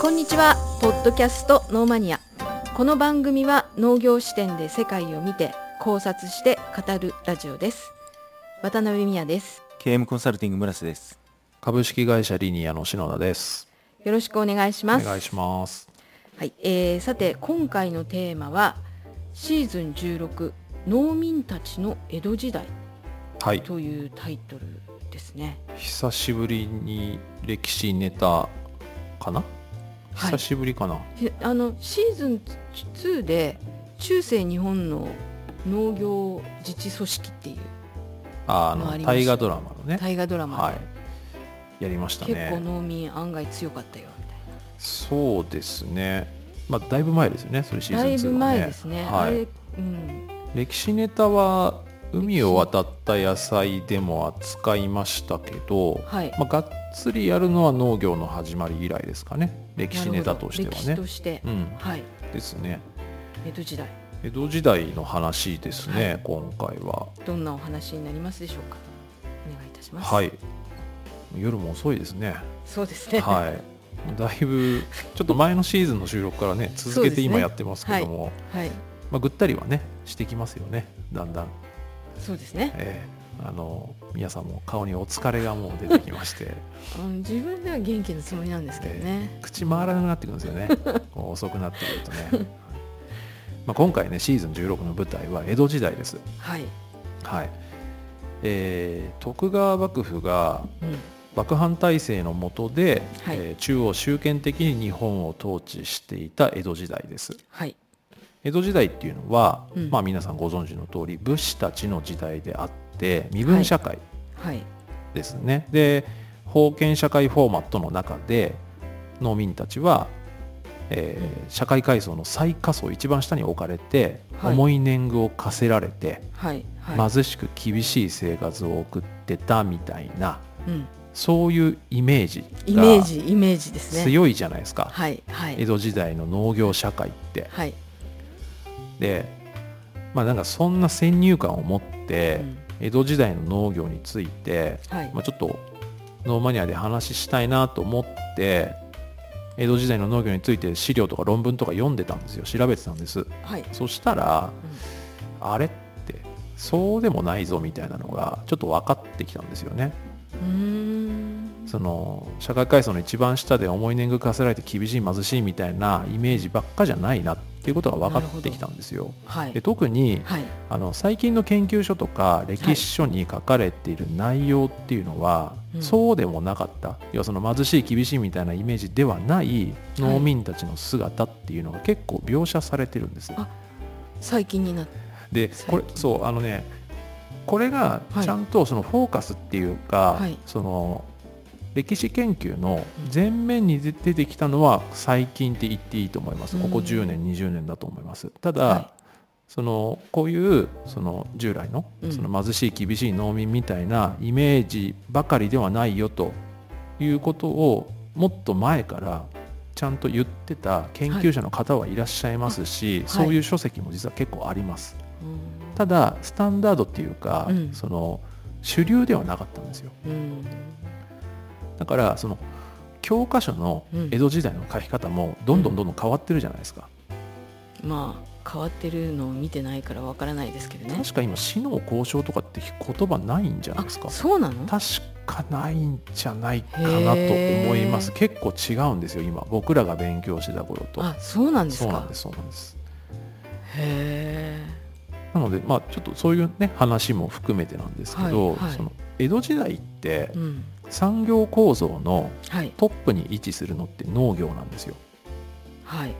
こんにちは。ポッドキャストノーマニア。この番組は農業視点で世界を見て考察して語るラジオです。渡辺美也です。KM コンサルティング村瀬です。株式会社リニアの篠田です。よろしくお願いします。お願いします。はい、えー、さて今回のテーマはシーズン16農民たちの江戸時代。はい。というタイトルですね。久しぶりに歴史ネタかな、はい久しぶりかなであのシーズン2で中世日本の農業自治組織っていうああの大河ドラマのね。大河ドラマで、はい。やりましたね。結構農民案外強かったよみたいそうですね。まあだいぶ前ですよね。それシーなズン2だいぶはね。前ですね、はい。うん、歴史ネタは海を渡った野菜でも扱いましたけど、はい。まあがっつりやるのは農業の始まり以来ですかね。歴史ネタとしてはね。として、うん。はい。ですね。江戸時代。江戸時代の話ですね、はい。今回は。どんなお話になりますでしょうか。お願いいたします。はい。夜も遅いですね。そうですね。はい。だいぶちょっと前のシーズンの収録からね続けて今やってますけども、はい。まあ、ぐったりはねしてきますよね。だんだん、そうですね、ええ。あの皆さんも顔にお疲れがもう出てきまして。うん、自分では元気なつもりなんですけどね、口回らなくなってくるんですよね。こう遅くなってくるとね。まあ今回ねシーズン16の舞台は江戸時代です。はい、はい。えー徳川幕府がうん、幕藩体制の下で、はい。えー中央集権的に日本を統治していた江戸時代です。はい江戸時代っていうのは、うん。まあ、皆さんご存知の通り武士たちの時代であって身分社会はいですね、で封建社会フォーマットの中で農民たちは、えー社会階層の最下層一番下に置かれて、はい。重い年貢を課せられてはい。はい、貧しく厳しい生活を送ってたみたいなうん、そういうイメージイメーがジイメージですね。強いじゃないですか、はい。はい。江戸時代の農業社会って。はい、でまあなんかそんな先入観を持って、うん。江戸時代の農業について、はい。まあ、ちょっとノーマニアで話したいなと思って江戸時代の農業について資料とか論文とか読んでたんですよ。調べてたんです。はい。そしたら、あれってそうでもないぞみたいなのがちょっと分かってきたんですよね。うーんその社会階層の一番下で重い年貢課せられて厳しい貧しいみたいなイメージばっかじゃないなっていうことが分かってきたんですよ。はい。で特にはい。あの最近の研究書とか歴史書に書かれている内容っていうのは、うん。そうでもなかった。要はその貧しい厳しいみたいなイメージではない農民たちの姿っていうのが結構描写されてるんです、あ最近になって。でこれそうあのねこれがはい。ちゃんとそのフォーカスっていうか、はい。その歴史研究の前面に出てきたのは最近って言っていいと思います、ここうん10年20年だと思います。ただ、はそのこういうその従来のうん。その貧しい厳しい農民みたいなイメージばかりではないよということをもっと前からちゃんと言ってた研究者の方はいらっしゃいますし、あそういう書籍も実は結構あります。うん。ただスタンダードっていうか、うん。その主流ではなかったんですよ。うんだからその教科書の江戸時代の書き方もどんどんどんどん変わってるじゃないですか。まあ変わってるのを見てないからわからないですけどね。確か今死の交渉とかって言葉ないんじゃないあですか。そうなの？確かないんじゃないかなと思います。結構違うんですよ今。僕らが勉強してた頃と。あそうなんですか？そうなんですそうなんです。へなのでまあちょっとそういうね話も含めてなんですけど、はいはい。その江戸時代ってえうん産業構造のはい。トップに位置するのって農業なんですよ。はい。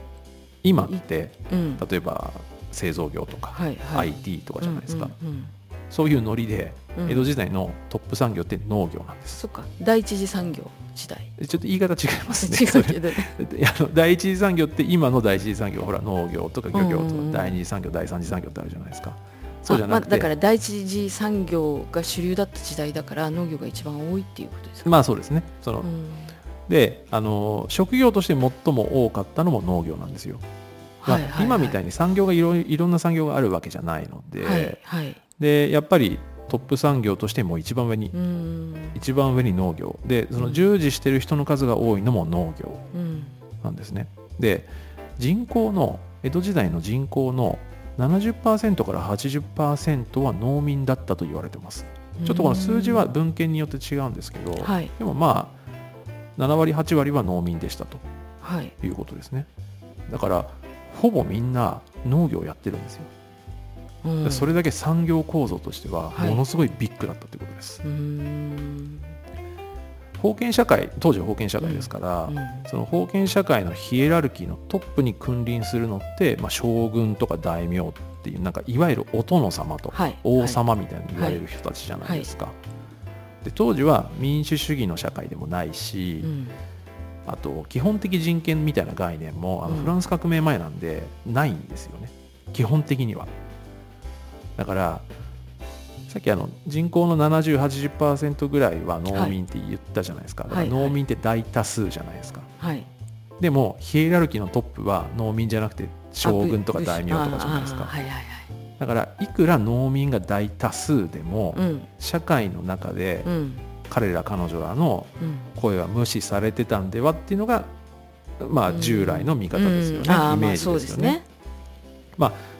今ってうん。例えば製造業とか、はいはい。IT とかじゃないですか、うんうんそういうノリでうん。江戸時代のトップ産業って農業なんです、そっか。第一次産業時代。ちょっと言い方違いますね。第一次産業って今の第一次産業ほら農業とか漁業とかうんうんうん。第二次産業第三次産業ってあるじゃないですかそうじゃなくて。あまあ、だから第一次産業が主流だった時代だから農業が一番多いっていうことですか、まあそうですね。その、うん。であの職業として最も多かったのも農業なんですよ、まあはいはいはい。今みたいに産業がいろいろんな産業があるわけじゃないので、はいはい。でやっぱりトップ産業としても一番上に、うん。一番上に農業。でその従事してる人の数が多いのも農業うん。なんですね。で人口の江戸時代の人口の70%から80%は農民だったと言われてます。ちょっとこの数字は文献によって違うんですけど、はい。でもまあ7割8割は農民でしたとはい。いうことですね。だからほぼみんな農業をやってるんですよ、うん。それだけ産業構造としてははい。ものすごいビッグだったということです、うーん封建社会当時は封建社会ですから、うんその封建社会のヒエラルキーのトップに君臨するのって、まあ、将軍とか大名っていうなんかいわゆるお殿様とはい王様みたいに言われる人たちじゃないですか。で当時は民主主義の社会でもないし、うん。あと基本的人権みたいな概念もあのうん。フランス革命前なんでないんですよね。基本的には。だからさっきあの人口の7080%ぐらいは農民って言ったじゃないですか、だか農民って大多数じゃないですか。はい。でもヒエラルキーのトップは農民じゃなくて将軍とか大名とかじゃないですか。あはいはいはい。だからいくら農民が大多数でも、うん。社会の中でうん。彼ら彼女らのうん。声は無視されてたんではっていうのがまあうん従来の見方ですよね、イメージですよね,、まあうん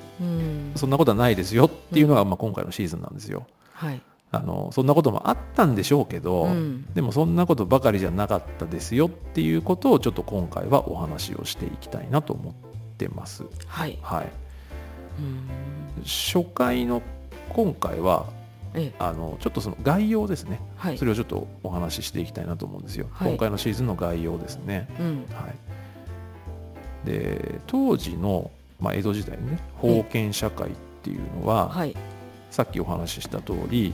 そんなことはないですよっていうのがまあ今回のシーズンなんですよ。はい。あのそんなこともあったんでしょうけど、うん。でもそんなことばかりじゃなかったですよっていうことをちょっと今回はお話をしていきたいなと思ってます。はい。はい。うん。初回の今回はええ。あのちょっとその概要ですね、はい。それをちょっとお話ししていきたいなと思うんですよ、はい。今回のシーズンの概要ですね、うん。はい、で当時の、まあ、江戸時代のね封建社会っていうのは、はい。さっきお話しした通り、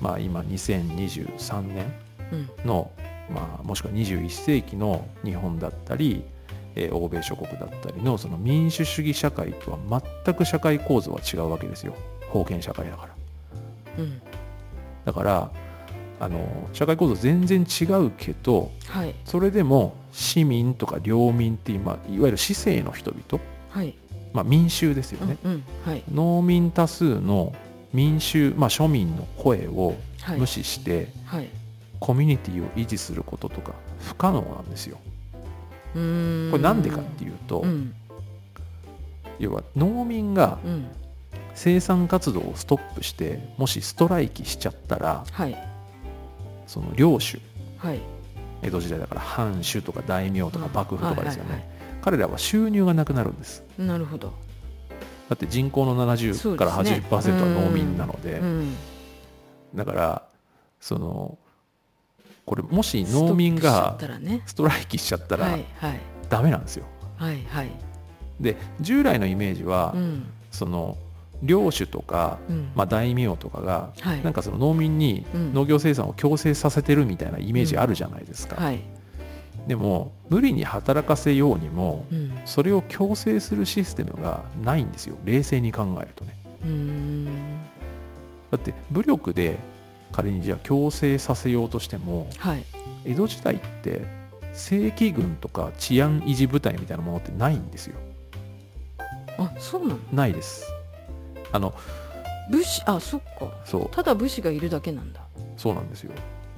まあ、今2023年うん。の、まあ、もしくは21世紀の日本だったり、えー欧米諸国だったりのその民主主義社会とは全く社会構造は違うわけですよ。封建社会だから。うん。だからあの社会構造全然違うけどはい。それでも市民とか領民っていわゆる市政の人々、はいまあ、民衆ですよね、うんうんはい。農民多数の民衆、まあ、庶民の声をはい。無視して、はい。コミュニティを維持することとか不可能なんですよ。これなんでかっていうと、うん。要は農民がうん。生産活動をストップしてもしストライキしちゃったらはい。その領主。はい。江戸時代だから藩主とか大名とか幕府とかですよね、はいはい彼らは収入がなくなるんです。はいなるほど。だって人口の70からそうですね。80%は農民なので。うんだからそのこれもし農民がストライキしちゃったらダメなんですよ。はいはい。で従来のイメージは、うん。その領主とか、うん。まあ、大名とかがはい。なんかその農民にうん。農業生産を強制させてるみたいなイメージあるじゃないですか、はいでも無理に働かせようにもうん。それを強制するシステムがないんですよ。冷静に考えるとね。だって武力で仮にじゃあ強制させようとしてもはい。江戸時代って正規軍とか治安維持部隊みたいなものってないんですよ。あそうなの？ないです。あの武士あそっか。そう。ただ武士がいるだけなんだ。そうなんですよ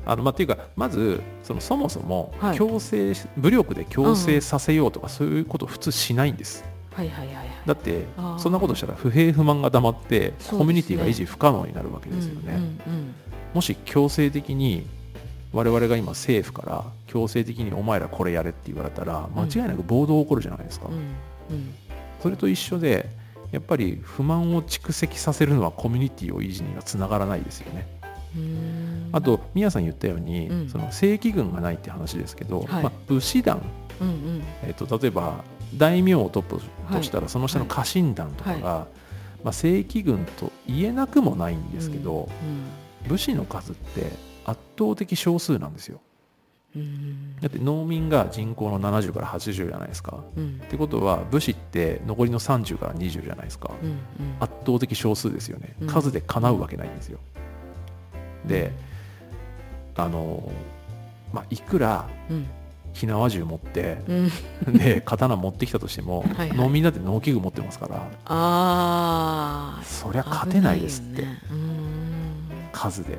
あのまあ、っていうかまずそのそもそもはい。強制、武力で強制させようとかそういうこと普通しないんです。はいはいはいはい。だってそんなことしたら不平不満が溜まってコミュニティが維持不可能になるわけですよね、うんうんもし強制的に我々が今政府から強制的にお前らこれやれって言われたら間違いなく暴動起こるじゃないですか、うんうん。それと一緒でやっぱり不満を蓄積させるのはコミュニティを維持にはつながらないですよね。うんあと宮さん言ったように、うん。その正規軍がないって話ですけど、はい。まあ、武士団、うんうん。えっと例えば大名をトップとしたら、その下の家臣団とかが、まあ、正規軍と言えなくもないんですけど、武士の数って圧倒的少数なんですよ。うんうん。だって農民が人口の70から80じゃないですか。うん。ってことは武士って残りの30から20じゃないですか、うんうん。圧倒的少数ですよね。うん。数で叶うわけないんですよ、であのまあいくらうん。火縄銃持ってうん。で刀持ってきたとしてもはいはい。農民だって農機具持ってますから。ああそりゃ勝てないですって、ね。数で。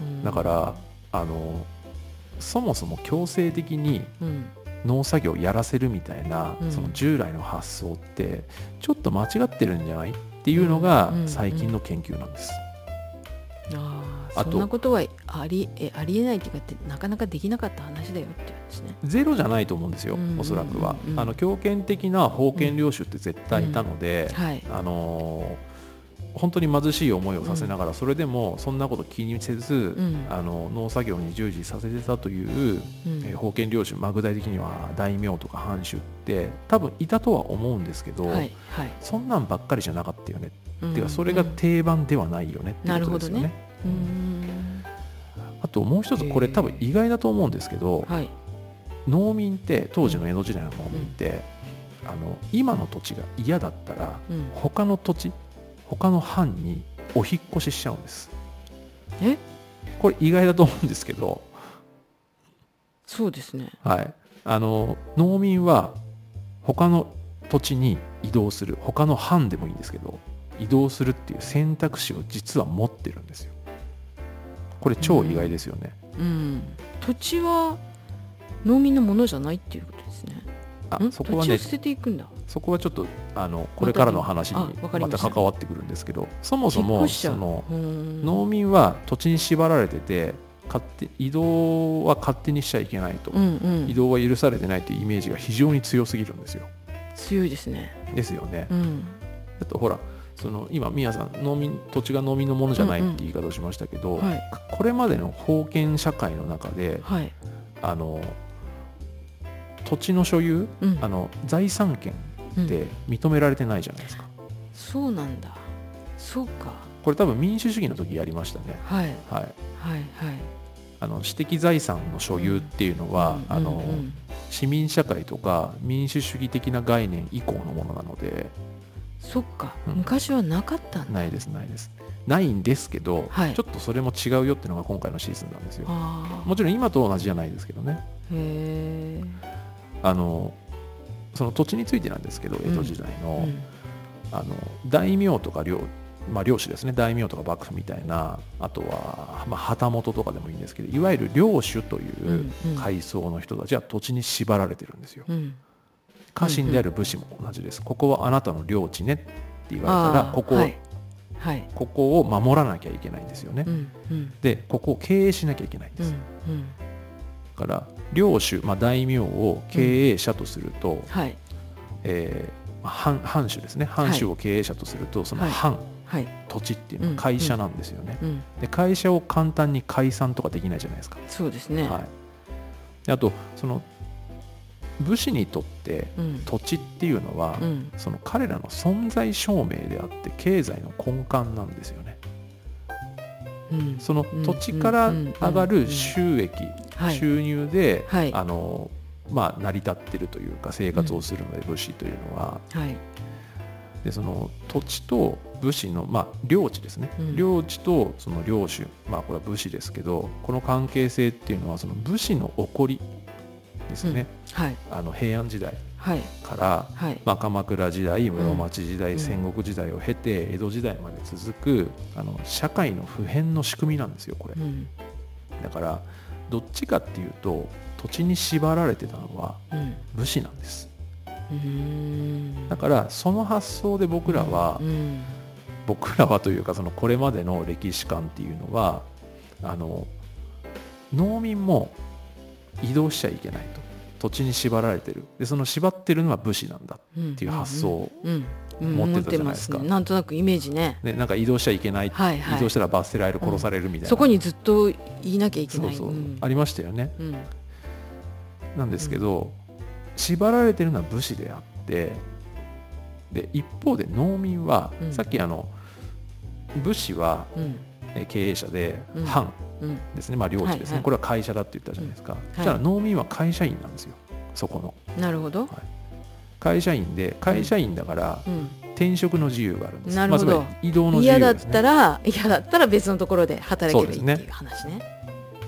うん。だからあのそもそも強制的にうん。農作業をやらせるみたいな、うん。その従来の発想ってちょっと間違ってるんじゃないっていうのがうん。最近の研究なんです。ああとあそんなことはありえありえないっていうかってなかなかできなかった話だよっていうんですね。ゼロじゃないと思うんですよ、うんおそらくは。うんあの強権的な封建領主って絶対いたので、はい。あのー本当に貧しい思いをさせながら、それでもそんなこと気にせず、んあの農作業に従事させてたという、うんえー封建領主、まあ、具体的には大名とか藩主って多分いたとは思うんですけど。そんなんばっかりじゃなかったよね、うんっていうかそれが定番ではないよねっていうことですよね。あともう一つこれ多分意外だと思うんですけど、はい。農民って当時の江戸時代の農民って、あの今の土地が嫌だったらうん。他の土地他の藩にお引っ越ししちゃうんですえ？これ意外だと思うんですけど、そうですね。はい、あの農民は他の土地に移動する他の藩でもいいんですけど移動するっていう選択肢を実は持ってるんですよこれ超意外ですよね、うん。土地は農民のものじゃないっていうことですね。ん？あそこはね土地を捨てていくんだ。そこはちょっとあのこれからの話にまたた関わってくるんですけどそもそもそうのうん農民は土地に縛られてて勝手移動は勝手にしちゃいけないと、うんうん移動は許されてないというイメージが非常に強すぎるんですよ強いですね。ですよね、うん。あとほらその今宮さん農民土地が農民のものじゃないって言い方をしましたけど、はい。これまでの封建社会の中ではい。あの土地の所有うん。あの財産権うん。って認められてないじゃないですか、そうなんだ。そうか。これ多分民主主義の時やりましたね。はい。はい。はいはい。あの私的財産の所有っていうのは、うんあのうん。うん市民社会とか民主主義的な概念以降のものなのでそっか、うん昔はなかったんだ。ないですないです。ないんですけど、はい。ちょっとそれも違うよっていうのが今回のシーズンなんですよ。あもちろん今と同じじゃないですけどね。あ。へえ。あのその土地についてなんですけど江戸時代の,、うん。あの大名とか領まあ、領主ですね。大名とか幕府みたいなあとは、まあ、旗本とかでもいいんですけどいわゆる領主といううんうん。階層の人たちは土地に縛られてるんですよ。うん。家臣である武士も同じです。ここはあなたの領地ねって言われたらここを、はい。はい。ここを守らなきゃいけないんですよね、うんうん。でここを経営しなきゃいけないんです、うんうん。だから領主、まあ、大名を経営者とすると、はい。えーまあ藩藩主ですね。藩主を経営者とすると、そのはい藩、はい。土地っていうのうんは会社なんですよね、うん。で会社を簡単に解散とかできないじゃないですか、そうですね。はい、であとその武士にとってうん。土地っていうのは、うん。その彼らの存在証明であって経済の根幹なんですよね。うん。その土地から上がる収益、はい。収入で、はい。あのまあ、成り立ってるというか生活をするので、武士というのは。はい。でその土地と武士の、まあ、領地ですね、うん。領地とその領主、まあ、これは武士ですけどこの関係性っていうのはその武士の起こりですね、はい。あの平安時代はい。から、はい。まあ、鎌倉時代室町時代、うん戦国時代を経て江戸時代まで続くあの社会の普遍の仕組みなんですよこれうん。だからどっちかっていうと土地に縛られてたのはうん。武士なんですうーん。だからその発想で僕らは、うん。僕らはというかそのこれまでの歴史観っていうのはあの農民も移動しちゃいけないと土地に縛られてるでその縛ってるのは武士なんだうん。っていう発想をうん。うん。持ってたじゃないですか持ってますねなんとなくイメージね。でなんか移動しちゃいけない、はいはい移動したら罰せられる殺されるみたいな、そこにずっと言いなきゃいけない。そうそう、んありましたよねうん。なんですけど、縛られてるのは武士であってで一方で農民は、うんさっきあの武士はうん。え経営者でうん藩うん。ですね、まあ領地ですね、はいはい。これは会社だって言ったじゃないですか、いそしたら農民は会社員なんですよ。そこの。なるほど。会社員で会社員だからうん。転職の自由があるんです、なるほど。まあ、移動の自嫌だったら嫌だったら別のところで働けばいいっていう話ね。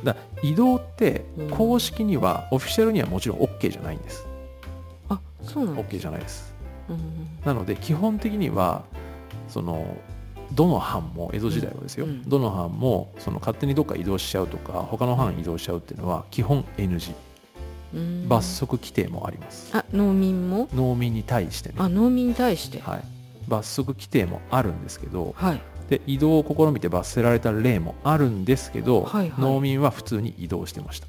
だ移動ってうん。公式には、オフィシャルにはもちろん OK じゃないんです。あ、そうなんだ。OK じゃないです。うん。なので基本的にはそのどの藩も江戸時代はですよ、うん。どの藩もその勝手にどっか移動しちゃうとか他の藩移動しちゃうっていうのは基本 NG うん。罰則規定もあります。あ農民も？農民に対してね、あ農民に対して。はい、罰則規定もあるんですけどはい。で移動を試みて罰せられた例もあるんですけど、はいはい。農民は普通に移動してました。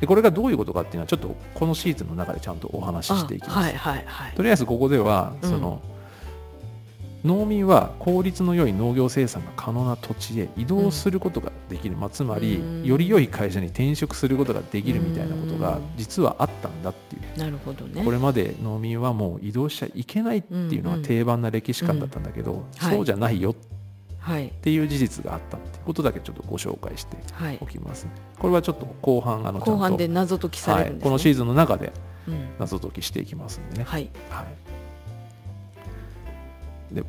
でこれがどういうことかっていうのはちょっとこのシーズンの中でちゃんとお話ししていきます、あはいはいはい。とりあえずここではうん。その、農民は効率の良い農業生産が可能な土地へ移動することができる、まあ、つまりうん。より良い会社に転職することができるみたいなことがうん実はあったんだっていう。なるほどね。これまで農民はもう移動しちゃいけないっていうのが定番な歴史観だったんだけど、はい。そうじゃないよっはいてい。う事実があったっていうことだけちょっとご紹介してはい。おきますね。これはちょっと後半あの後半で謎解きさはいれるんですね。このシーズンの中でうん。謎解きしていきますんでね。はい。はい、で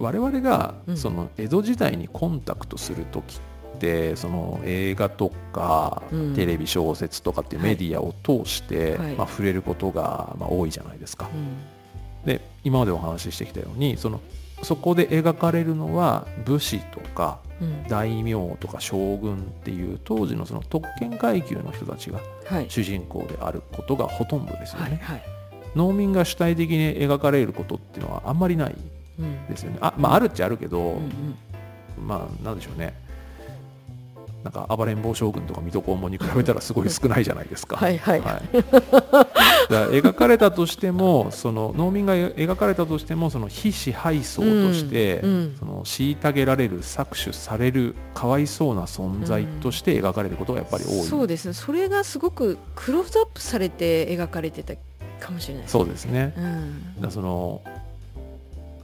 我々がうん。その江戸時代にコンタクトする時ってその映画とかうん。テレビ小説とかっていうメディアを通して、はい。まあ、触れることがまあ多いじゃないですか。うん。で今までお話ししてきたようにそのそこで描かれるのは武士とかうん。大名とか将軍っていう当時のその特権階級の人たちがはい。主人公であることがほとんどですよね。農民が主体的に描かれることっていうのはあんまりないうんですよね。あまああるっちゃあるけど、うんうん。まあなんでしょうね。なんか暴れん坊将軍とか水戸黄門に比べたらすごい少ないじゃないですか。はいはい。だから描かれたとしてもその農民が描かれたとしてもその非支配層として、うんうん。その虐げられる搾取されるかわいそうな存在として描かれることがやっぱり多い、そうです。ねそれがすごくクローズアップされて描かれてたかもしれないですそうですね。うん。だその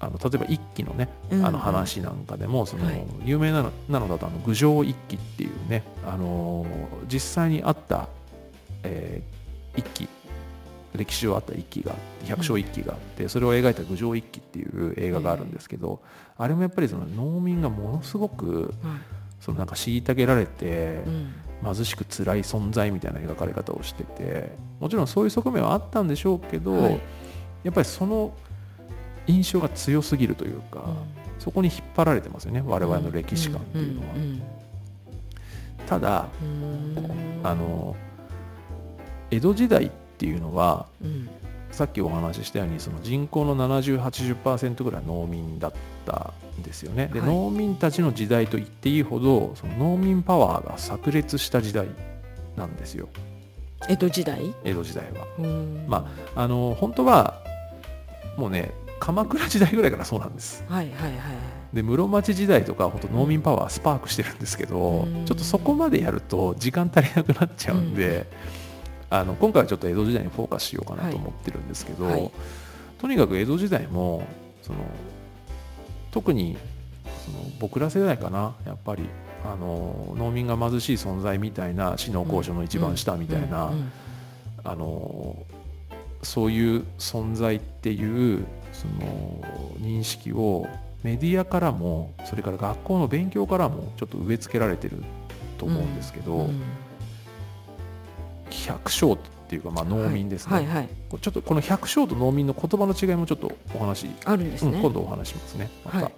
あの例えば一揆のね、うん。あの話なんかでもその、はい。有名なのなのだとあの郡上一揆っていうね、あの実際にあった、えー一揆。歴史上あった一揆が百姓一揆があって、それを描いた郡上一揆っていう映画があるんですけど、あれもやっぱりその農民がものすごくはい。そのなんか虐げられて、うん。貧しく辛い存在みたいな描かれ方をしててもちろんそういう側面はあったんでしょうけど、はい。やっぱりその印象が強すぎるというか、そこに引っ張られてますよね我々の歴史観っていうのは。んただあの江戸時代っていうのはうん。さっきお話ししたようにその人口の7080%ぐらい農民だったんですよね。で、はい。農民たちの時代と言っていいほどその農民パワーが炸裂した時代なんですよ。江戸時代？江戸時代は。うん。まああの本当はもうね鎌倉時代ぐらいからそうなんです。はいはいはい。で室町時代とか本当農民パワースパークしてるんですけど、うん。ちょっとそこまでやると時間足りなくなっちゃうんで、あの今回はちょっと江戸時代にフォーカスしようかなと思ってるんですけど、はい。はいとにかく江戸時代もその特にその僕ら世代かな。やっぱりあの農民が貧しい存在みたいな死の交渉の一番下みたいな、うんうん。あのそういう存在っていうその認識をメディアからもそれから学校の勉強からもちょっと植え付けられてると思うんですけど、うん百姓っていうかまあ農民ですね、はいはいはい。ちょっとこの百姓と農民の言葉の違いもちょっとお話、あるんですね。うん今度お話しますね。また、はい。ま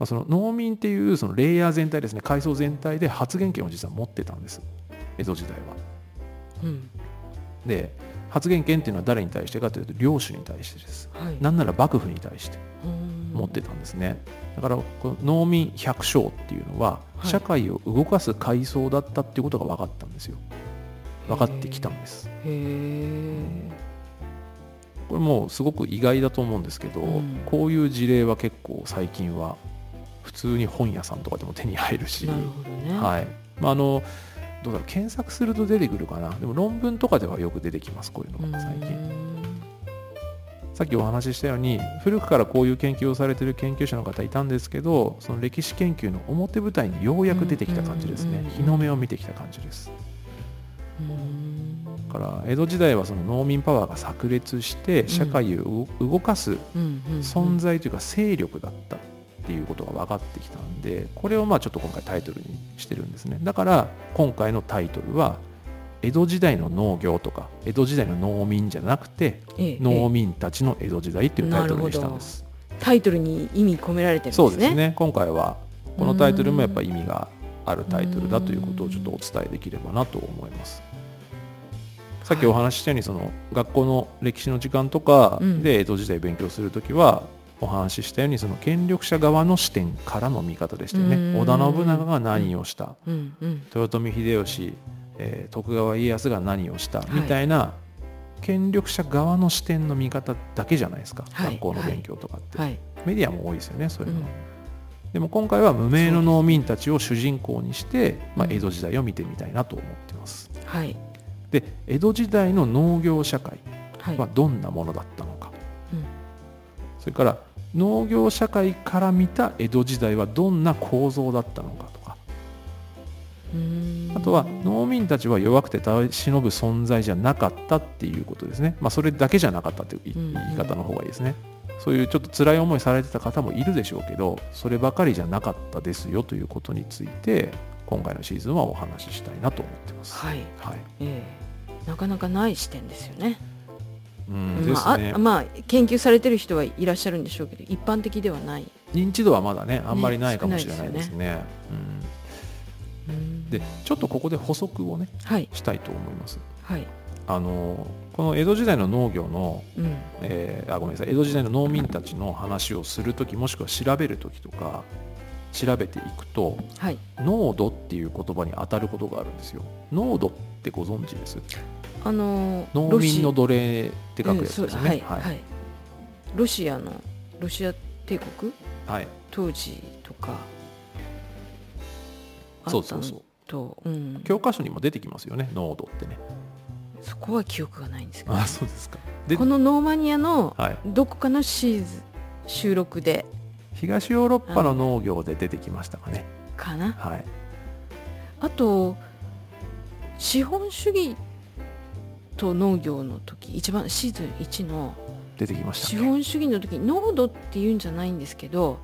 あ、その農民っていうそのレイヤー全体ですね階層全体で発言権を実は持ってたんです。江戸時代は。うん。で発言権っていうのは誰に対してかというと領主に対してです。はい。なんなら幕府に対してうん。持ってたんですね。だからこの農民百姓っていうのははい。社会を動かす階層だったっていうことが分かったんですよ。分かってきたんです。へえこれもうすごく意外だと思うんですけど、うん。こういう事例は結構最近は普通に本屋さんとかでも手に入るし、なるほどね。はい。まあ、あのどうだろう検索すると出てくるかな。でも論文とかではよく出てきますこういうのが最近。さっきお話ししたように古くからこういう研究をされている研究者の方いたんですけどその歴史研究の表舞台にようやく出てきた感じですね。うん日の目を見てきた感じです。うん。だから江戸時代はその農民パワーが炸裂して社会を動動かす存在というか勢力だったっていうことが分かってきたんでこれをまあちょっと今回タイトルにしてるんですね。だから今回のタイトルは江戸時代の農業とか江戸時代の農民じゃなくてええ農民たちの江戸時代っていうタイトルにしたんです。タイトルに意味込められてるんですね。そうですね。今回はこのタイトルもやっぱ意味があるタイトルだということをちょっとお伝えできればなと思います。さっきお話ししたようにその学校の歴史の時間とかで江戸時代勉強する時は、お話ししたようにその権力者側の視点からの見方でしたよね。織田信長が何をした、うん。うん、豊臣秀吉、えー、徳川家康が何をした、みたいな権力者側の視点の見方だけじゃないですか、はい、学校の勉強とかって、はい、メディアも多いですよねそういうのは、うん、でも今回は無名の農民たちを主人公にして、まあ、江戸時代を見てみたいなと思ってます、はい、で江戸時代の農業社会はどんなものだったのそれから農業社会から見た江戸時代はどんな構造だったのかとか。あとは農民たちは弱くて耐え忍ぶ存在じゃなかったっていうことですね、まあ、それだけじゃなかったという言い方の方がいいですね、そういうちょっと辛い思いされてた方もいるでしょうけどそればかりじゃなかったですよということについて今回のシーズンはお話ししたいなと思ってます。はい、はい。えー、なかなかない視点ですよね。うん。まあ、あまあ研究されてる人はいらっしゃるんでしょうけど一般的ではない。認知度はまだねあんまりないかもしれないですね。ねうん、でちょっとここで補足をね、はい、したいと思います。はい、あのこの江戸時代の農業の、うん、えー、あごめんなさい。江戸時代の農民たちの話をする時もしくは調べる時とか調べていくと、はい、濃度っていう言葉に当たることがあるんですよ。濃度ってご存知です？あの農民の奴隷って書くやつですね、はい。はい、ロシアのロシア帝国、はい、当時とか。そうそうそう。と、うん、教科書にも出てきますよね濃度ってね。そこは記憶がないんですけど。あそうですか。このノーマニアのどこかのシーズ収録で。東ヨーロッパの農業で出てきましたかね。かな。はい。あと資本主義と農業の時一番シーズン1の出てきました、資本主義の時濃度っていうんじゃないんですけど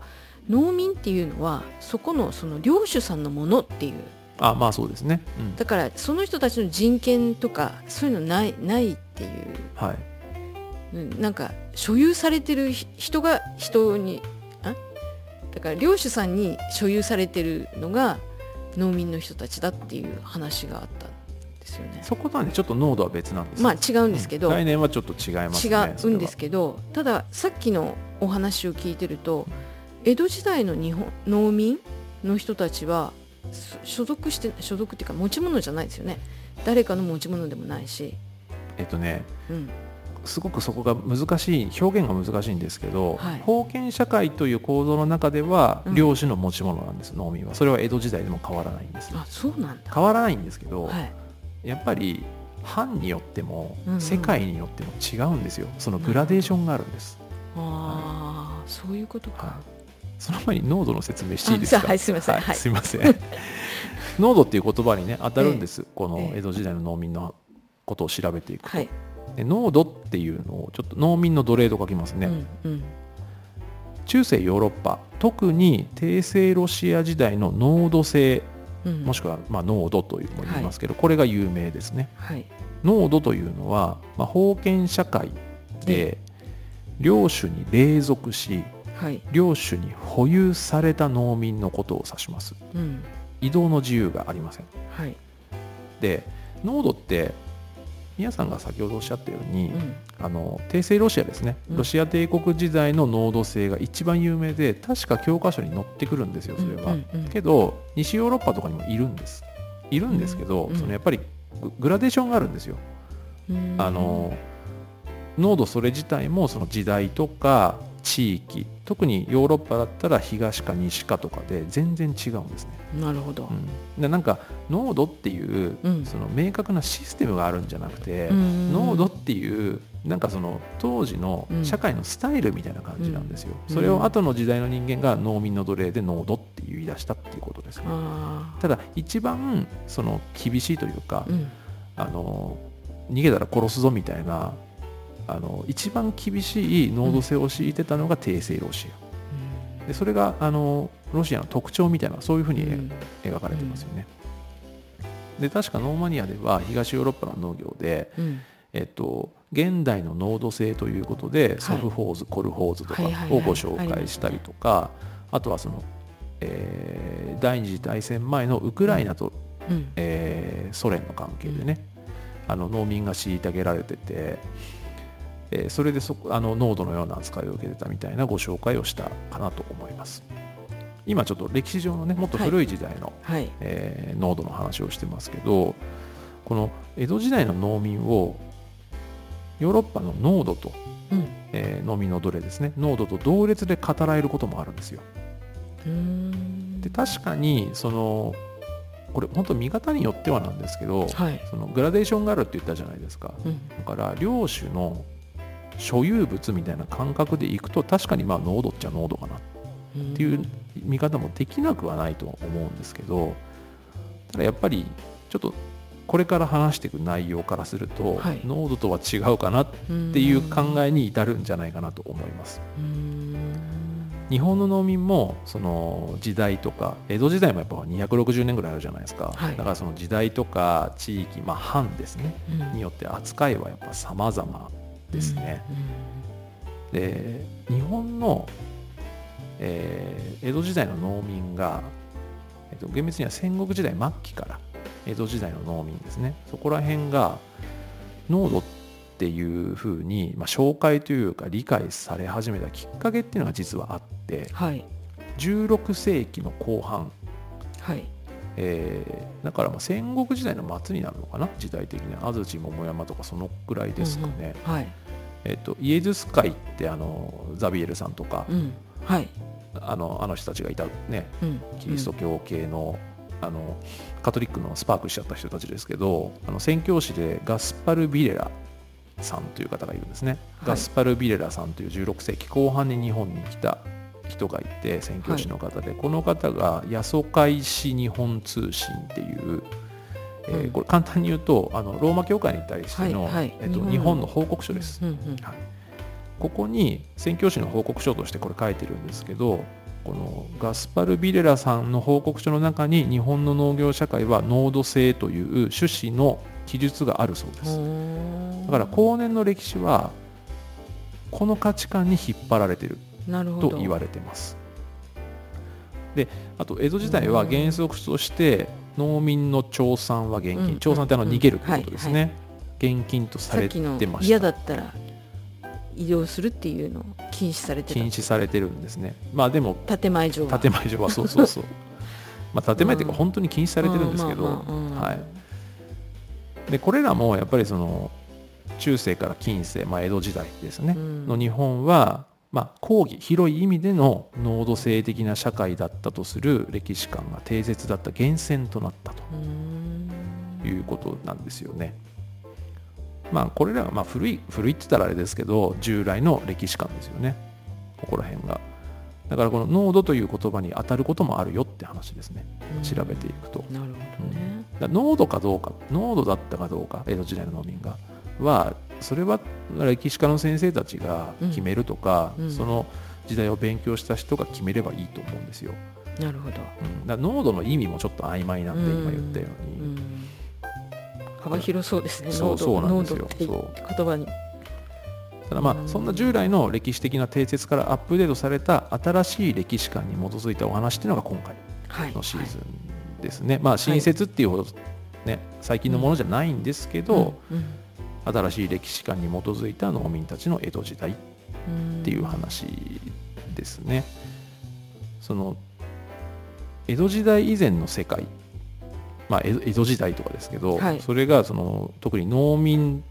農民っていうのはそこのその領主さんのものっていう。あまあそうですね、うん、だからその人たちの人権とかそういうのないないっていう、はい、なんか所有されてる人が人にあ？だから領主さんに所有されてるのが農民の人たちだっていう話があったですよね。そことはねちょっと濃度は別なんですまあ違うんですけど、うん、来年はちょっと違いますね違うんですけどたださっきのお話を聞いてると江戸時代の日本農民の人たちは所属して所属っていうか持ち物じゃないですよね。誰かの持ち物でもないし。えっとね、うん、すごくそこが難しい表現が難しいんですけど、はい、封建社会という構造の中では領主の持ち物なんです、うん、農民は。それは江戸時代でも変わらないんですあそうなんだ。変わらないんですけど、はい、やっぱり藩によっても世界によっても違うんですよ、そのグラデーションがあるんです、うん、ああ、そういうことか、その前に濃度の説明していいですか？はいすみません、はい、すみません。濃度っていう言葉にね当たるんです、えー、この江戸時代の農民のことを調べていくと、はい、で濃度っていうのをちょっと農民の奴隷と書きますね、うんうん、中世ヨーロッパ特に帝政ロシア時代の濃度制、うん、もしくはまあ濃度というも言いますけど、はい、これが有名ですね、はい、濃度というのは、まあ、封建社会で領主に隷属し、はい、領主に保有された農民のことを指します、うん、移動の自由がありません、はい、で濃度って皆さんが先ほどおっしゃったように、うん、あの帝政ロシアですね、ロシア帝国時代の濃度制が一番有名で確か教科書に載ってくるんですよそれは、けど西ヨーロッパとかにもいるんです。いるんですけど、そのやっぱりグラデーションがあるんですよ、あの濃度それ自体もその時代とか地域特にヨーロッパだったら東か西かとかで全然違うんですね。なるほど、うん、でなんか濃度っていう、うん、その明確なシステムがあるんじゃなくて、濃度っていうなんかその当時の社会のスタイルみたいな感じなんですよ、うん、それを後の時代の人間が農民の奴隷で濃度って言い出したっていうことですね。ただ一番その厳しいというか、あの逃げたら殺すぞみたいなあの一番厳しい濃度性を敷いてたのが帝政ロシア、でそれがあのロシアの特徴みたいなそういうふうに描かれてますよね。で確かノーマニアでは東ヨーロッパの農業で、えっと、現代の濃度性ということで、ソフホーズコルホーズとかをご紹介したりとかあとはその、えー、第二次大戦前のウクライナと、うん、えー、ソ連の関係でね、あの農民が虐げられてて、えーそれでそあの濃度のような扱いを受けてたみたいなご紹介をしたかなと思います。今ちょっと歴史上のねもっと古い時代の、はい。えー濃度の話をしてますけどこの江戸時代の農民をヨーロッパの濃度と、うん。えー農民の奴隷ですね。濃度と同列で語られることもあるんですよ。で確かにそのこれ本当見方によってはなんですけど、はい。そのグラデーションがあるって言ったじゃないですか。うん。だから領主の所有物みたいな感覚でいくと確かにまあ濃度っちゃ濃度かなっていう見方もできなくはないと思うんですけどただやっぱりちょっとこれから話していく内容からすると、はい。濃度とは違うかなっていう考えに至るんじゃないかなと思います。日本の農民もその時代とか江戸時代もやっぱ260年ぐらいあるじゃないですか、はい。だからその時代とか地域、まあ、藩ですね。うん。によって扱いはやっぱ様々ですね。で日本の、えー江戸時代の農民が、えっと、厳密には戦国時代末期から江戸時代の農民ですね。そこら辺が濃度っていうふうに、まあ、紹介というか理解され始めたきっかけっていうのが実はあってはい。16世紀の後半、はいえーだからまあ戦国時代の末になるのかな時代的には。安土桃山とかそのくらいですかね、うんうんはい。えっとイエズス会ってあのザビエルさんとか、うん。はい。あのあの人たちがいたねうん。キリスト教系の,、あのカトリックのスパークしちゃった人たちですけどあの宣教師でガスパル・ビレラさんという方がいるんですね、い。ガスパル・ビレラさんという16世紀後半に日本に来た人がいて宣教師の方で、この方が「八十海市日本通信」っていう、えーうん。これ簡単に言うとあのローマ教会に対しての、はいはい。えっと、日本の。報告書です。うんうんはい、ここに宣教師の報告書としてこれ書いてるんですけどこのガスパル・ビレラさんの報告書の中に日本の農業社会は濃度制という趣旨の記述があるそうです。だから後年の歴史はこの価値観に引っ張られてると言われてます。であと江戸時代は原則として農民の調産は現金、うん。調産ってあのうん。逃げるってことですね、はい現金とされてました。嫌だったら移動するっていうのを禁止されてた。禁止されてるんですね。まあでも建前上は。建前上はそうそうそう。まあ建前っていうかうん本当に禁止されてるんですけど、はい、でこれらもやっぱりその中世から近世、まあ、江戸時代ですね、うん。の日本は、まあ、講義広い意味での濃度性的な社会だったとする歴史観が定説だった源泉となったということなんですよね。まあこれらがまあ古い古いって言ったらあれですけど従来の歴史観ですよね。ここら辺が。だからこの濃度という言葉に当たることもあるよって話ですね。調べていくと。なるほど濃度かどうか濃度だったかどうか江戸時代の農民がはそれは歴史家の先生たちが決めるとか、うん。うんその時代を勉強した人が決めればいいと思うんですよ。なるほど。うん。だ濃度の意味もちょっと曖昧なんで今言ったように、うん。幅広そうですね。そうそうなんですよ。そう。言葉に。ただまうん。あそんな従来の歴史的な定説からアップデートされた新しい歴史観に基づいたお話っていうのが今回はい。のシーズンですね。まあ新説っていうほどね最近のものじゃないんですけど、うんうん新しい歴史観に基づいた農民たちの江戸時代っうんていう話ですね。その江戸時代以前の世界、まあ、江戸江戸時代とかですけど、はいそれがその特に農民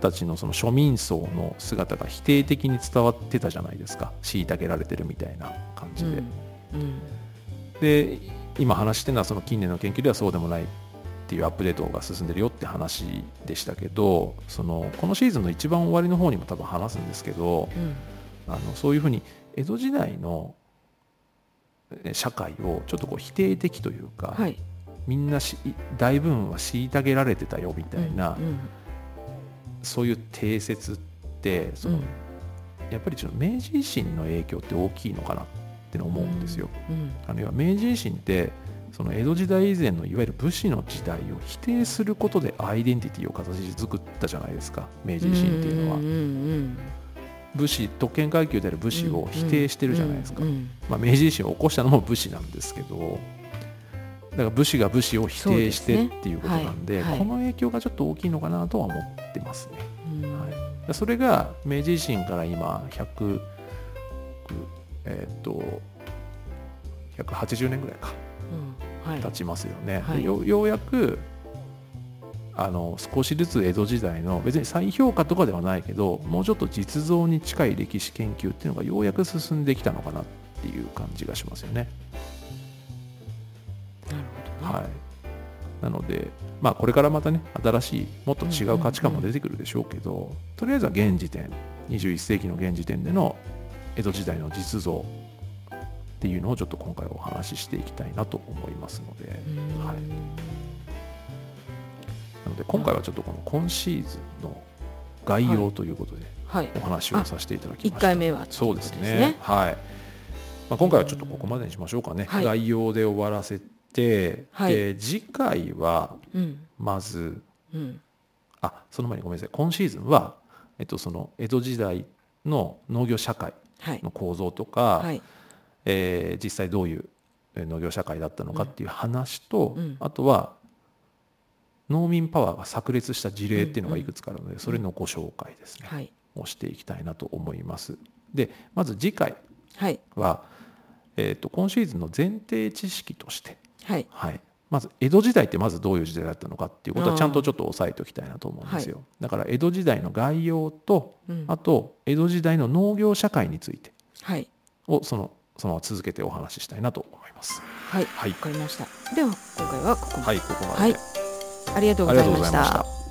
たちのその庶民層の姿が否定的に伝わってたじゃないですか虐げられてるみたいな感じで。うんうんで今話してるのはその近年の研究ではそうでもないっていうアップデートが進んでるよって話でしたけどそのこのシーズンの一番終わりの方にも多分話すんですけどうん。あのそういうふうに江戸時代のえ社会をちょっとこう否定的というか、はい。みんなし大部分は虐げられてたよみたいな、うんそういう定説ってその、うん。やっぱりちょっと明治維新の影響って大きいのかなっての思うんですよ。うんあるいは明治維新ってその江戸時代以前のいわゆる武士の時代を否定することでアイデンティティを形作ったじゃないですか明治維新っていうのは、んうん武士特権階級である武士を否定してるじゃないですか、うんうんまあ、明治維新を起こしたのも武士なんですけどだから武士が武士を否定してっていうことなんではいはい。この影響がちょっと大きいのかなとは思ってますね。うん。はい、それが明治維新から今100えーっと180年ぐらいか経ちますよね。はいでよようやくあの少しずつ江戸時代の別に再評価とかではないけどもうちょっと実像に近い歴史研究っていうのがようやく進んできたのかなっていう感じがしますよね。なるほどねはい、なので、まあ、これからまたね新しいもっと違う価値観も出てくるでしょうけど、とりあえずは現時点21世紀の現時点での江戸時代の実像っていうのをちょっと今回お話ししていきたいなと思いますので、うん。はい、なので今回はちょっとこの今シーズンの概要ということではい。お話をさせていただきま1した。回目はそうですね。はい、まあ、今回はちょっとここまでにしましょうかね、はい。概要で終わらせて、はい。で次回はまずうんうん。あその前にごめんなさい。今シーズンは、えっと、その江戸時代の農業社会はい。の構造とか、はいえー実際どういうえー農業社会だったのかっていう話と、うん。あとは農民パワーが炸裂した事例っていうのがいくつかあるので、それのご紹介ですね、はい。をしていきたいなと思います。でまず次回はい。は、えー、と今シーズンの前提知識として、はい。はい、まず江戸時代ってまずどういう時代だったのかっていうことはちゃんとちょっと押さえておきたいなと思うんですよ、だから江戸時代の概要と、うん。あと江戸時代の農業社会についてはい。をそのそのまま続けてお話ししたいなと思います。はい。はい。わかりました。では今回はここまで。はいここまで、はい。ありがとうございました